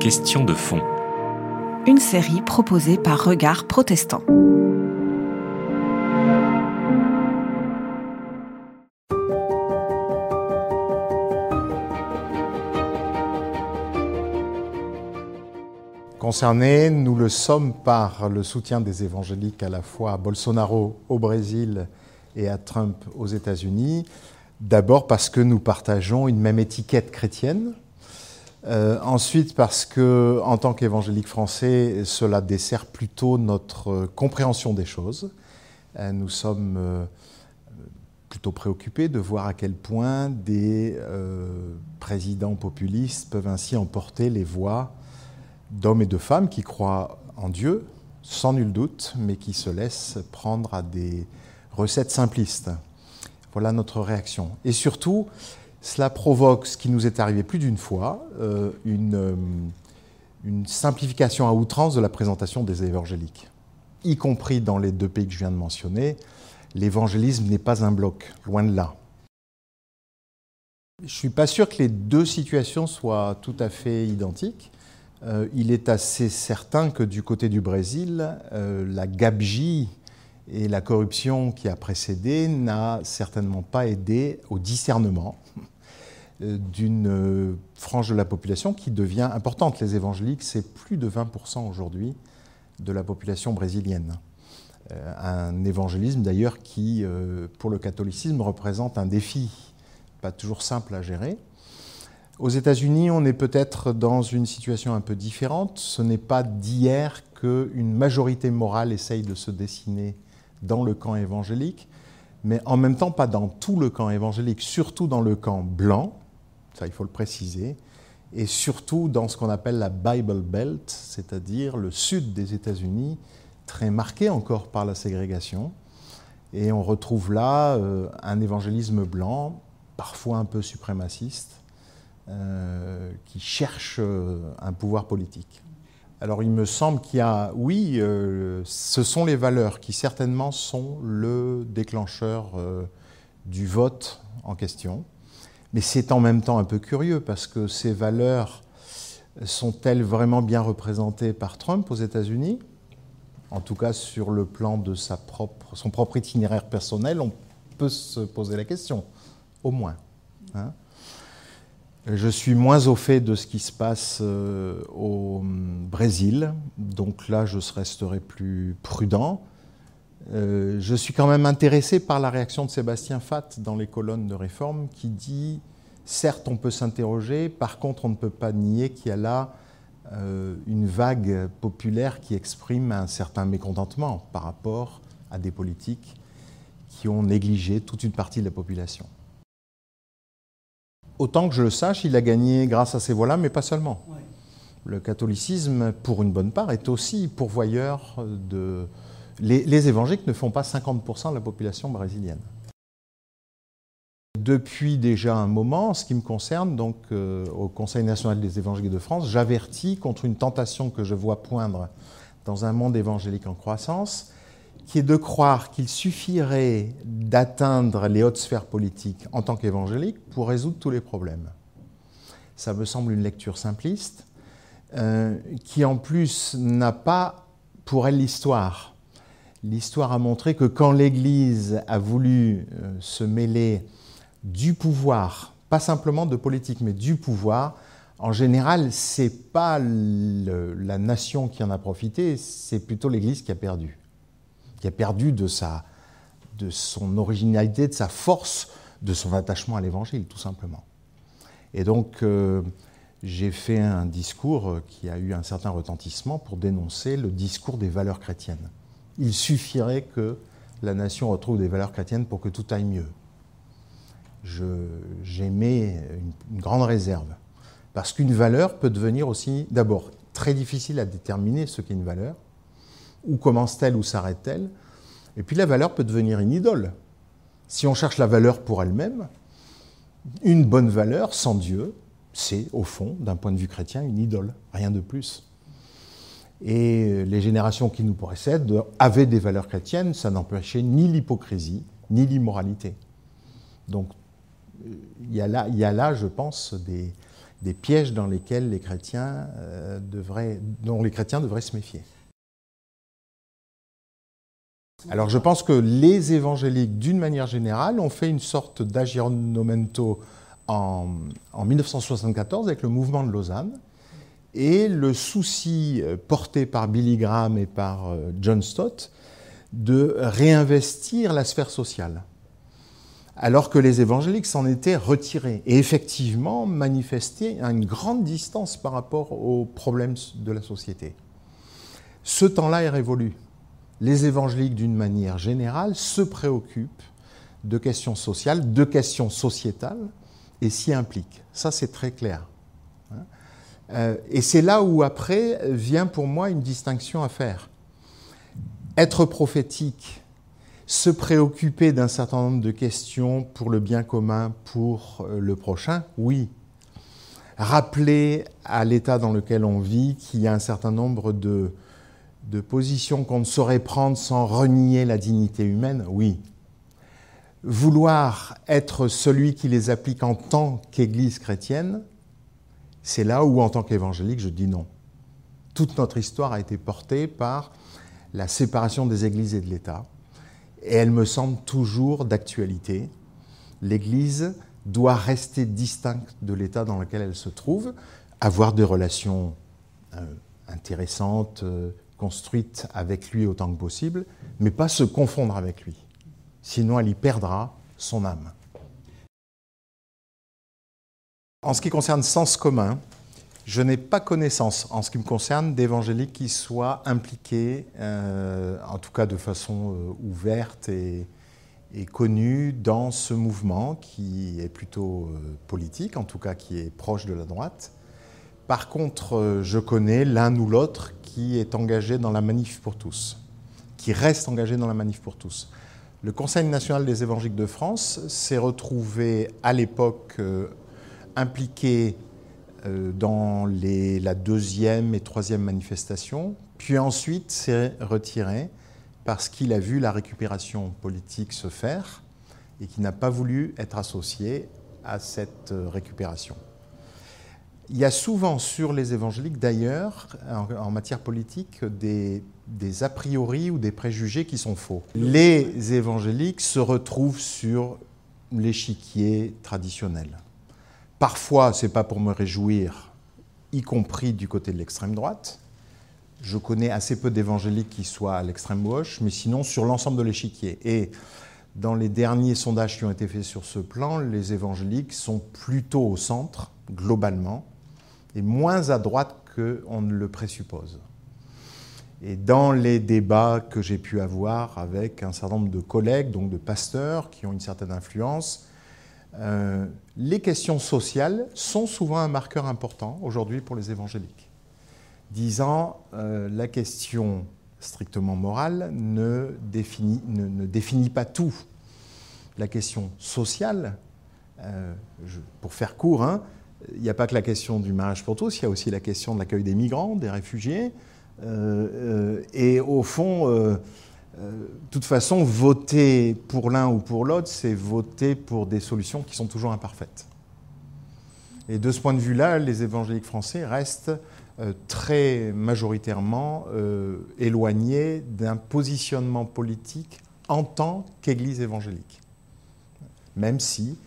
Question de fond. Une série proposée par Regard Protestant. Concernés, nous le sommes par le soutien des évangéliques à la fois à Bolsonaro au Brésil et à Trump aux États-Unis. D'abord parce que nous partageons une même étiquette chrétienne. Euh, ensuite parce que, en tant qu'évangélique français, cela dessert plutôt notre compréhension des choses. Euh, nous sommes euh, plutôt préoccupés de voir à quel point des euh, présidents populistes peuvent ainsi emporter les voix d'hommes et de femmes qui croient en Dieu, sans nul doute, mais qui se laissent prendre à des recettes simplistes. Voilà notre réaction. Et surtout, cela provoque ce qui nous est arrivé plus d'une fois, euh, une, euh, une, simplification à outrance de la présentation des évangéliques, y compris dans les deux pays que je viens de mentionner. L'évangélisme n'est pas un bloc, loin de là. Je ne suis pas sûr que les deux situations soient tout à fait identiques. Euh, il est assez certain que du côté du Brésil, la gabegie et la corruption qui a précédé n'a certainement pas aidé au discernement euh, d'une frange de la population qui devient importante. Les évangéliques, c'est plus de 20% aujourd'hui de la population brésilienne. Un évangélisme d'ailleurs qui, pour le catholicisme, représente un défi pas toujours simple à gérer. Aux États-Unis, on est peut-être dans une situation un peu différente. Ce n'est pas d'hier qu'une majorité morale essaye de se dessiner dans le camp évangélique, mais en même temps pas dans tout le camp évangélique, surtout dans le camp blanc, ça il faut le préciser, et surtout dans ce qu'on appelle la Bible Belt, c'est-à-dire le sud des États-Unis, très marqué encore par la ségrégation. Et on retrouve là euh, un évangélisme blanc, parfois un peu suprémaciste, euh, qui cherche euh, un pouvoir politique. Alors il me semble qu'il y a, oui, euh, ce sont les valeurs qui certainement sont le déclencheur du vote en question, mais c'est en même temps un peu curieux parce que ces valeurs sont-elles vraiment bien représentées par Trump aux États-Unis? En tout cas, sur le plan de son propre itinéraire personnel, on peut se poser la question, au moins. Hein je suis moins au fait de ce qui se passe euh, au Brésil, donc là je resterai plus prudent. Euh, je suis quand même intéressé par la réaction de Sébastien Fatt dans les colonnes de réforme qui dit certes on peut s'interroger, par contre on ne peut pas nier qu'il y a là euh, une vague populaire qui exprime un certain mécontentement par rapport à des politiques qui ont négligé toute une partie de la population. Autant que je le sache, il a gagné grâce à ces voix-là, mais pas seulement. Le catholicisme, pour une bonne part, est aussi pourvoyeur de... Les, évangéliques ne font pas 50% de la population brésilienne. Depuis déjà un moment, en ce qui me concerne, donc euh, au Conseil national des évangéliques de France, j'avertis contre une tentation que je vois poindre dans un monde évangélique en croissance, qui est de croire qu'il suffirait d'atteindre les hautes sphères politiques en tant qu'évangélique pour résoudre tous les problèmes. Ça me semble une lecture simpliste, euh, qui en plus n'a pas pour elle l'histoire. L'histoire a montré que quand l'Église a voulu euh, se mêler du pouvoir, pas simplement de politique, mais du pouvoir, en général, c'est pas la nation qui en a profité, c'est plutôt l'Église qui a perdu qui a perdu de, sa, de son originalité, de sa force, de son attachement à l'Évangile, tout simplement. Et donc, euh, j'ai fait un discours qui a eu un certain retentissement pour dénoncer le discours des valeurs chrétiennes. Il suffirait que la nation retrouve des valeurs chrétiennes pour que tout aille mieux. J'émets une, une grande réserve. Parce qu'une valeur peut devenir aussi, d'abord, très difficile à déterminer ce qu'est une valeur, où commence-t-elle, où s'arrête-t-elle? Et puis la valeur peut devenir une idole. Si on cherche la valeur pour elle-même, une bonne valeur sans Dieu, c'est au fond, d'un point de vue chrétien, une idole, rien de plus. Et les générations qui nous précèdent avaient des valeurs chrétiennes, ça n'empêchait ni l'hypocrisie, ni l'immoralité. Donc il y, a là, je pense, des, pièges dans lesquels euh, dont les chrétiens devraient se méfier. Alors je pense que les évangéliques, d'une manière générale, ont fait une sorte d'aggiornamento en, en 1974 avec le mouvement de Lausanne. Et le souci euh, porté par Billy Graham et par euh, John Stott de réinvestir la sphère sociale, alors que les évangéliques s'en étaient retirés et effectivement manifestaient une grande distance par rapport aux problèmes de la société. Ce temps-là est révolu les évangéliques, d'une manière générale, se préoccupent de questions sociales, de questions sociétales, et s'y impliquent. Ça, c'est très clair. Hein. Euh, et c'est là où, après, vient pour moi une distinction à faire. Être prophétique, se préoccuper d'un certain nombre de questions pour le bien commun, pour euh, le prochain, oui. Rappeler à l'état dans lequel on vit qu'il y a un certain nombre de, de positions qu'on ne saurait prendre sans renier la dignité humaine, oui. Vouloir être celui qui les applique en tant qu'Église chrétienne, c'est là où, en tant qu'évangélique, je dis non. Toute notre histoire a été portée par la séparation des Églises et de l'État, et elle me semble toujours d'actualité. L'Église doit rester distincte de l'État dans lequel elle se trouve, avoir des relations euh, intéressantes, euh, construite avec lui autant que possible, mais pas se confondre avec lui. Sinon, elle y perdra son âme. En ce qui concerne sens commun, je n'ai pas connaissance, en ce qui me concerne, d'évangéliques qui soient impliqués, euh, en tout cas de façon euh, ouverte et, connue, dans ce mouvement qui est plutôt euh, politique, en tout cas qui est proche de la droite. Par contre, je connais l'un ou l'autre qui est engagé dans la manif pour tous, qui reste engagé dans la manif pour tous. Le Conseil national des évangéliques de France s'est retrouvé à l'époque euh, impliqué euh, dans la deuxième et troisième manifestation, puis ensuite s'est retiré parce qu'il a vu la récupération politique se faire et qu'il n'a pas voulu être associé à cette euh, récupération. Il y a souvent sur les évangéliques, d'ailleurs, en, matière politique, des, a priori ou des préjugés qui sont faux. Les évangéliques se retrouvent sur l'échiquier traditionnel. Parfois, ce n'est pas pour me réjouir, y compris du côté de l'extrême droite. Je connais assez peu d'évangéliques qui soient à l'extrême gauche, mais sinon sur l'ensemble de l'échiquier. Et dans les derniers sondages qui ont été faits sur ce plan, les évangéliques sont plutôt au centre, globalement, est moins à droite qu'on ne le présuppose. Et dans les débats que j'ai pu avoir avec un certain nombre de collègues, donc de pasteurs qui ont une certaine influence, euh, les questions sociales sont souvent un marqueur important aujourd'hui pour les évangéliques, disant euh, la question strictement morale ne définit, ne, définit, pas tout. La question sociale, euh, pour faire court, hein, il n'y a pas que la question du mariage pour tous, il y a aussi la question de l'accueil des migrants, des réfugiés. Euh, euh, et au fond, euh, de toute façon, voter pour l'un ou pour l'autre, c'est voter pour des solutions qui sont toujours imparfaites. Et de ce point de vue-là, les évangéliques français restent très majoritairement éloignés d'un positionnement politique en tant qu'Église évangélique. Même si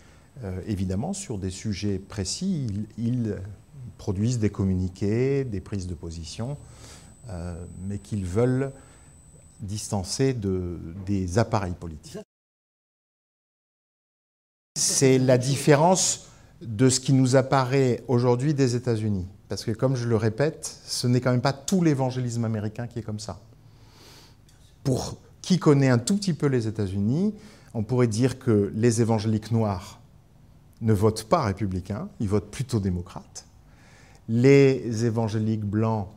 évidemment, sur des sujets précis, ils, produisent des communiqués, des prises de position, euh, mais qu'ils veulent distancer de, des appareils politiques. C'est la différence de ce qui nous apparaît aujourd'hui des États-Unis. Parce que, comme je le répète, ce n'est quand même pas tout l'évangélisme américain qui est comme ça. Pour qui connaît un tout petit peu les États-Unis, on pourrait dire que les évangéliques noirs ne votent pas républicains, ils votent plutôt démocrates. Les évangéliques blancs,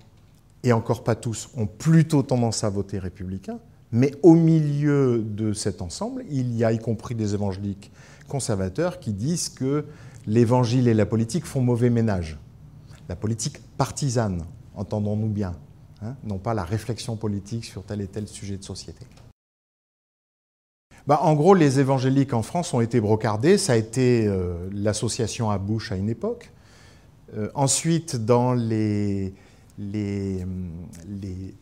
et encore pas tous, ont plutôt tendance à voter républicain. Mais au milieu de cet ensemble, il y a y compris des évangéliques conservateurs qui disent que l'évangile et la politique font mauvais ménage. La politique partisane, entendons-nous bien, hein, non pas la réflexion politique sur tel et tel sujet de société. Bah, en gros, les évangéliques en France ont été brocardés. Ça a été euh, l'association à Bush à une époque. ensuite, dans les, les,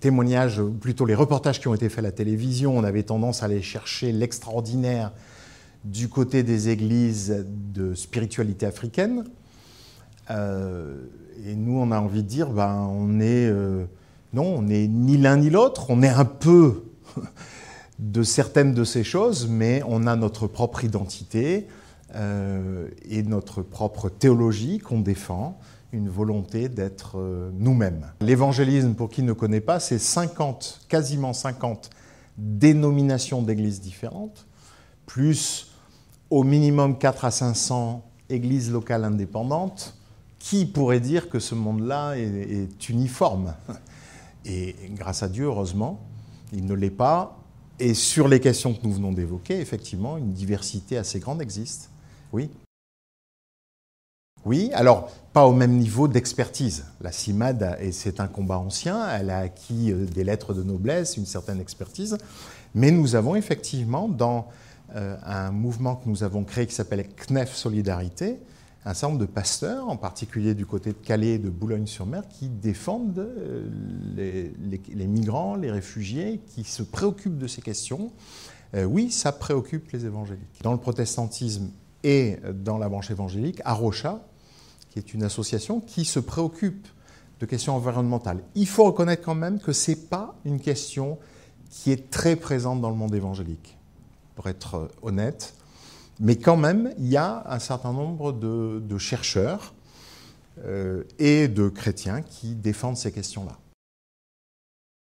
témoignages, ou plutôt les reportages qui ont été faits à la télévision, on avait tendance à aller chercher l'extraordinaire du côté des églises de spiritualité africaine. Euh, et nous, on a envie de dire, ben, on est, euh, non, on n'est ni l'un ni l'autre, on est un peu de certaines de ces choses, mais on a notre propre identité euh, et notre propre théologie qu'on défend, une volonté d'être nous-mêmes. L'évangélisme, pour qui ne connaît pas, c'est 50, quasiment 50 dénominations d'églises différentes, plus au minimum 4 à 500 églises locales indépendantes, qui pourrait dire que ce monde-là est, uniforme Et grâce à Dieu, heureusement, il ne l'est pas. Et sur les questions que nous venons d'évoquer, effectivement, une diversité assez grande existe. Oui Oui, alors pas au même niveau d'expertise. La CIMAD, c'est un combat ancien, elle a acquis euh, des lettres de noblesse, une certaine expertise, mais nous avons effectivement dans euh, un mouvement que nous avons créé qui s'appelle CNEF Solidarité, un certain nombre de pasteurs, en particulier du côté de Calais et de Boulogne-sur-Mer, qui défendent euh, les, migrants, les réfugiés, qui se préoccupent de ces questions. Euh, oui, ça préoccupe les évangéliques. Dans le protestantisme et dans la branche évangélique, Arocha, qui est une association qui se préoccupe de questions environnementales. Il faut reconnaître quand même que ce n'est pas une question qui est très présente dans le monde évangélique pour être honnête. Mais quand même, il y a un certain nombre de, chercheurs euh, et de chrétiens qui défendent ces questions-là.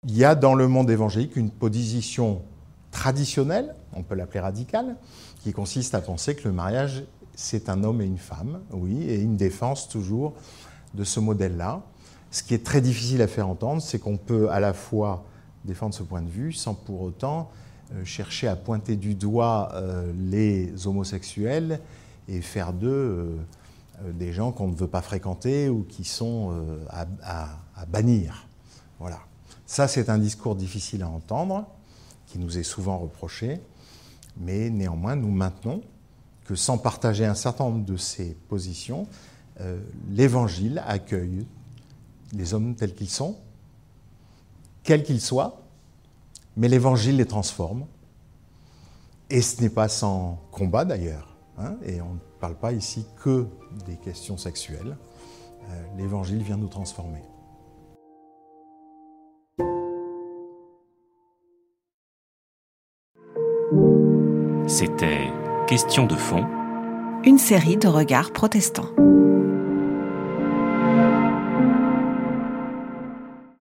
Il y a dans le monde évangélique une position traditionnelle, on peut l'appeler radicale, qui consiste à penser que le mariage, c'est un homme et une femme, oui, et une défense toujours de ce modèle-là. Ce qui est très difficile à faire entendre, c'est qu'on peut à la fois défendre ce point de vue sans pour autant chercher à pointer du doigt euh, les homosexuels et faire d'eux euh, des gens qu'on ne veut pas fréquenter ou qui sont à, bannir. Voilà. Ça, c'est un discours difficile à entendre, qui nous est souvent reproché, mais néanmoins, nous maintenons que sans partager un certain nombre de ces positions, l'Évangile accueille les hommes tels qu'ils sont, quels qu'ils soient, mais l'Évangile les transforme. Et ce n'est pas sans combat d'ailleurs. Hein, et on ne parle pas ici que des questions sexuelles. Euh, L'Évangile vient nous transformer. C'était Question de fond. Une série de regards protestants.